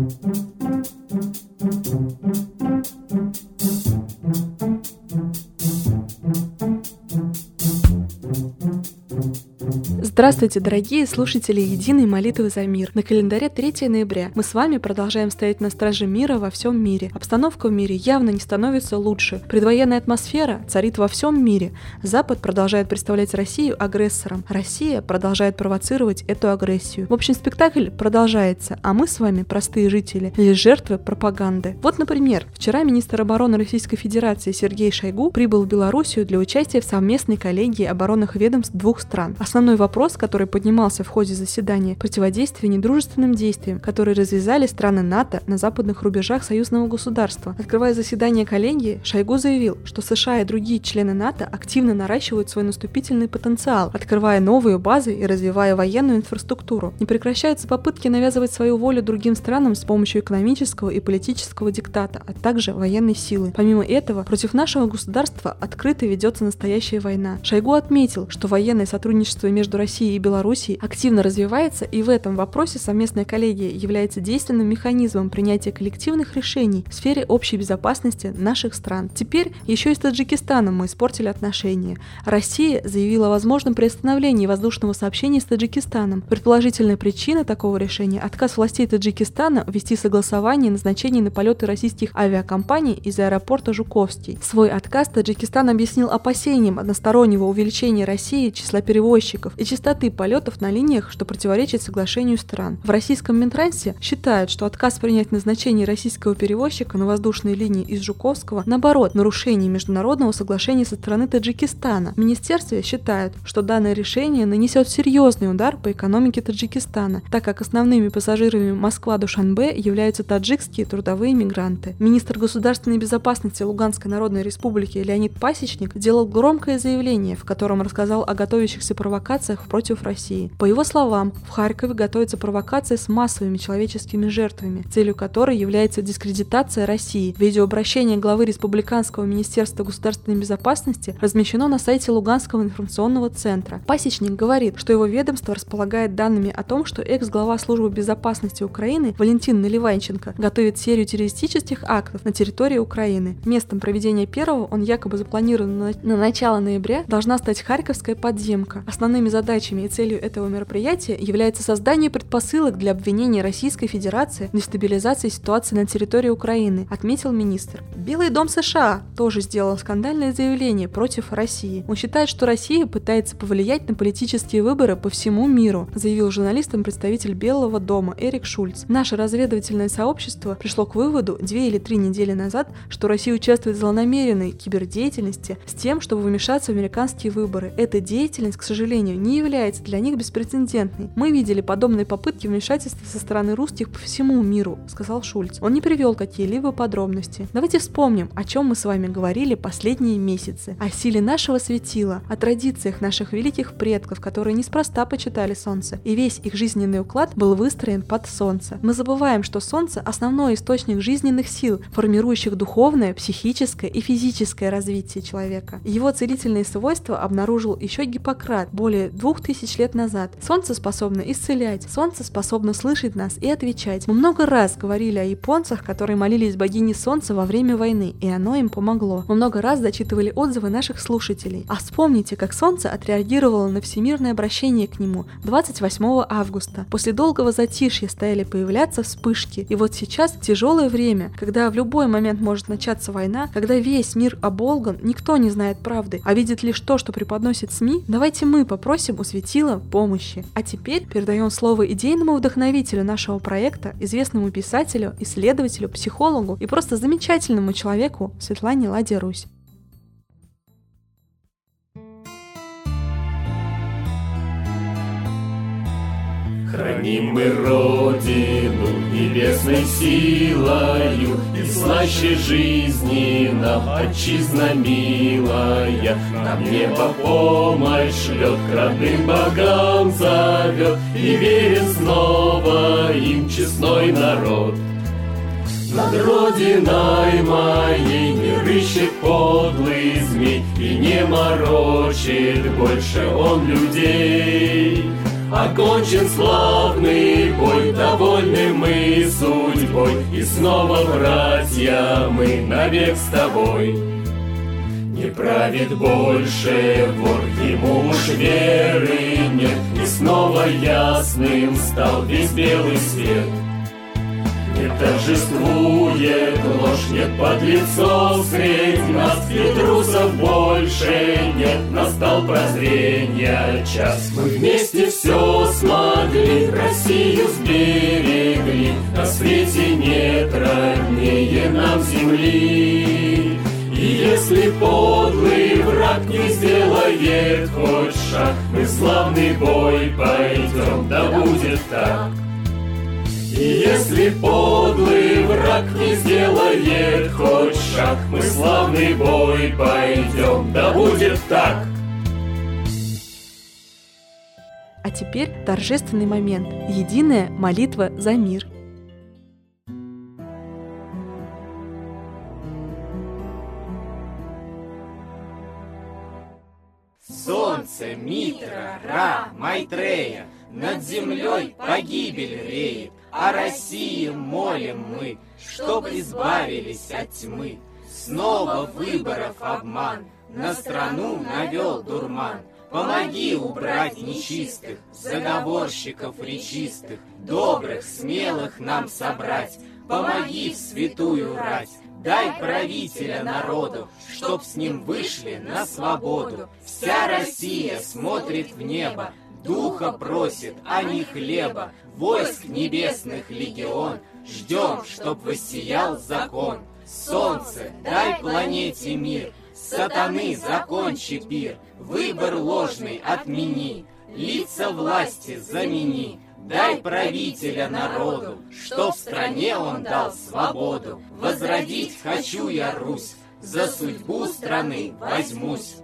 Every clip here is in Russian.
Música Здравствуйте, дорогие слушатели Единой молитвы за мир. На календаре 3 ноября мы с вами продолжаем стоять на страже мира во всем мире. Обстановка в мире явно не становится лучше. Предвоенная атмосфера царит во всем мире. Запад продолжает представлять Россию агрессором. Россия продолжает провоцировать эту агрессию. В общем, спектакль продолжается, а мы с вами, простые жители, лишь жертвы пропаганды. Вот, например, вчера министр обороны Российской Федерации Сергей Шойгу прибыл в Белоруссию для участия в совместной коллегии оборонных ведомств двух стран. Основной вопрос вопрос, который поднимался в ходе заседания, противодействие недружественным действиям, которые развязали страны НАТО на западных рубежах союзного государства. Открывая заседание коллегии, Шойгу заявил, что США и другие члены НАТО активно наращивают свой наступительный потенциал, открывая новые базы и развивая военную инфраструктуру. Не прекращаются попытки навязывать свою волю другим странам с помощью экономического и политического диктата, а также военной силы. Помимо этого, против нашего государства открыто ведется настоящая война. Шойгу отметил, что военное сотрудничество между Россией России и Белоруссии активно развивается, и в этом вопросе совместная коллегия является действенным механизмом принятия коллективных решений в сфере общей безопасности наших стран. Теперь еще и с Таджикистаном мы испортили отношения. Россия заявила о возможном приостановлении воздушного сообщения с Таджикистаном. Предположительная причина такого решения – отказ властей Таджикистана ввести согласование назначения на полеты российских авиакомпаний из аэропорта Жуковский. Свой отказ Таджикистан объяснил опасением одностороннего увеличения России числа перевозчиков и частоты частоты полетов на линиях, что противоречит соглашению стран. В российском Минтрансе считают, что отказ принять назначение российского перевозчика на воздушные линии из Жуковского, наоборот, нарушение международного соглашения со стороны Таджикистана. В министерстве считают, что данное решение нанесет серьезный удар по экономике Таджикистана, так как основными пассажирами Москва-Душанбе являются таджикские трудовые мигранты. Министр государственной безопасности Луганской Народной Республики Леонид Пасечник делал громкое заявление, в котором рассказал о готовящихся провокациях против России. По его словам, в Харькове готовится провокация с массовыми человеческими жертвами, целью которой является дискредитация России. Видеообращение главы Республиканского министерства государственной безопасности размещено на сайте Луганского информационного центра. Пасечник говорит, что его ведомство располагает данными о том, что экс-глава службы безопасности Украины Валентин Наливайченко готовит серию террористических актов на территории Украины. Местом проведения первого он якобы запланирован на, на начало ноября должна стать Харьковская подземка. Основными задачами задачами и целью этого мероприятия является создание предпосылок для обвинения Российской Федерации в дестабилизации ситуации на территории Украины, отметил министр. Белый дом США тоже сделал скандальное заявление против России. Он считает, что Россия пытается повлиять на политические выборы по всему миру, заявил журналистам представитель Белого дома Эрик Шульц. Наше разведывательное сообщество пришло к выводу две или три недели назад, что Россия участвует в злонамеренной кибердеятельности с тем, чтобы вмешаться в американские выборы. Эта деятельность, к сожалению, не является является для них беспрецедентной. Мы видели подобные попытки вмешательства со стороны русских по всему миру, сказал Шульц. Он не привел какие-либо подробности. Давайте вспомним, о чем мы с вами говорили последние месяцы. О силе нашего светила, о традициях наших великих предков, которые неспроста почитали солнце, и весь их жизненный уклад был выстроен под солнце. Мы забываем, что солнце – основной источник жизненных сил, формирующих духовное, психическое и физическое развитие человека. Его целительные свойства обнаружил еще Гиппократ более двух тысяч лет назад. Солнце способно исцелять, солнце способно слышать нас и отвечать. Мы много раз говорили о японцах, которые молились богине солнца во время войны, и оно им помогло. Мы много раз зачитывали отзывы наших слушателей. А вспомните, как солнце отреагировало на всемирное обращение к нему 28 августа. После долгого затишья стали появляться вспышки. И вот сейчас тяжелое время, когда в любой момент может начаться война, когда весь мир оболган, никто не знает правды, а видит лишь то, что преподносит СМИ, давайте мы попросим у светила помощи. А теперь передаем слово идейному вдохновителю нашего проекта, известному писателю, исследователю, психологу и просто замечательному человеку Светлане Ладе Русь. Храним мы Родину небесной силою, И слаще жизни нам отчизна милая. Нам небо помощь шлет, к родным богам зовет, И верен снова им честной народ. Над родиной моей не рыщет подлый змей И не морочит больше он людей. Окончен славный бой, довольны мы судьбой. И снова, братья, мы навек с тобой. Не правит больше вор, ему уж веры нет, И снова ясным стал весь белый свет. Не торжествует ложь, нет подлецов средь нас, И трусов больше нет, настал прозрения час. Мы вместе все смогли, Россию сберегли, На свете нет роднее нам земли. И если подлый враг не сделает хоть шаг, Мы славный бой пойдем, да будет так. И если подлый враг не сделает хоть шаг, Мы славный бой пойдем, да будет так. А теперь торжественный момент. Единая молитва за мир. Солнце, Митра, Ра, Майтрея, Над землей погибель реет, О России молим мы, Чтоб избавились от тьмы. Снова выборов обман, На страну навел дурман. Помоги убрать нечистых, Заговорщиков речистых, Добрых, смелых нам собрать, Помоги в святую рать, Дай правителя народу, чтоб с ним вышли на свободу. Вся Россия смотрит в небо, духа просит, а не хлеба. Войск небесных легион, ждем, чтоб воссиял закон. Солнце, дай планете мир, сатаны закончи пир, выбор ложный отмени, лица власти замени. Дай правителя народу, что в стране он дал свободу. Возродить хочу я Русь, за судьбу страны возьмусь.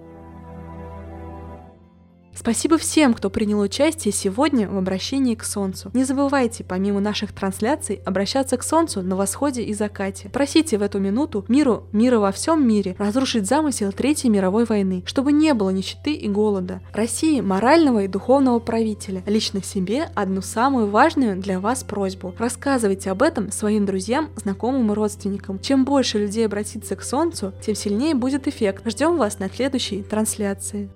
Спасибо всем, кто принял участие сегодня в обращении к Солнцу. Не забывайте, помимо наших трансляций, обращаться к Солнцу на восходе и закате. Просите в эту минуту миру, мира во всем мире, разрушить замысел Третьей мировой войны, чтобы не было нищеты и голода. России морального и духовного правителя. Лично себе одну самую важную для вас просьбу. Рассказывайте об этом своим друзьям, знакомым и родственникам. Чем больше людей обратится к Солнцу, тем сильнее будет эффект. Ждем вас на следующей трансляции.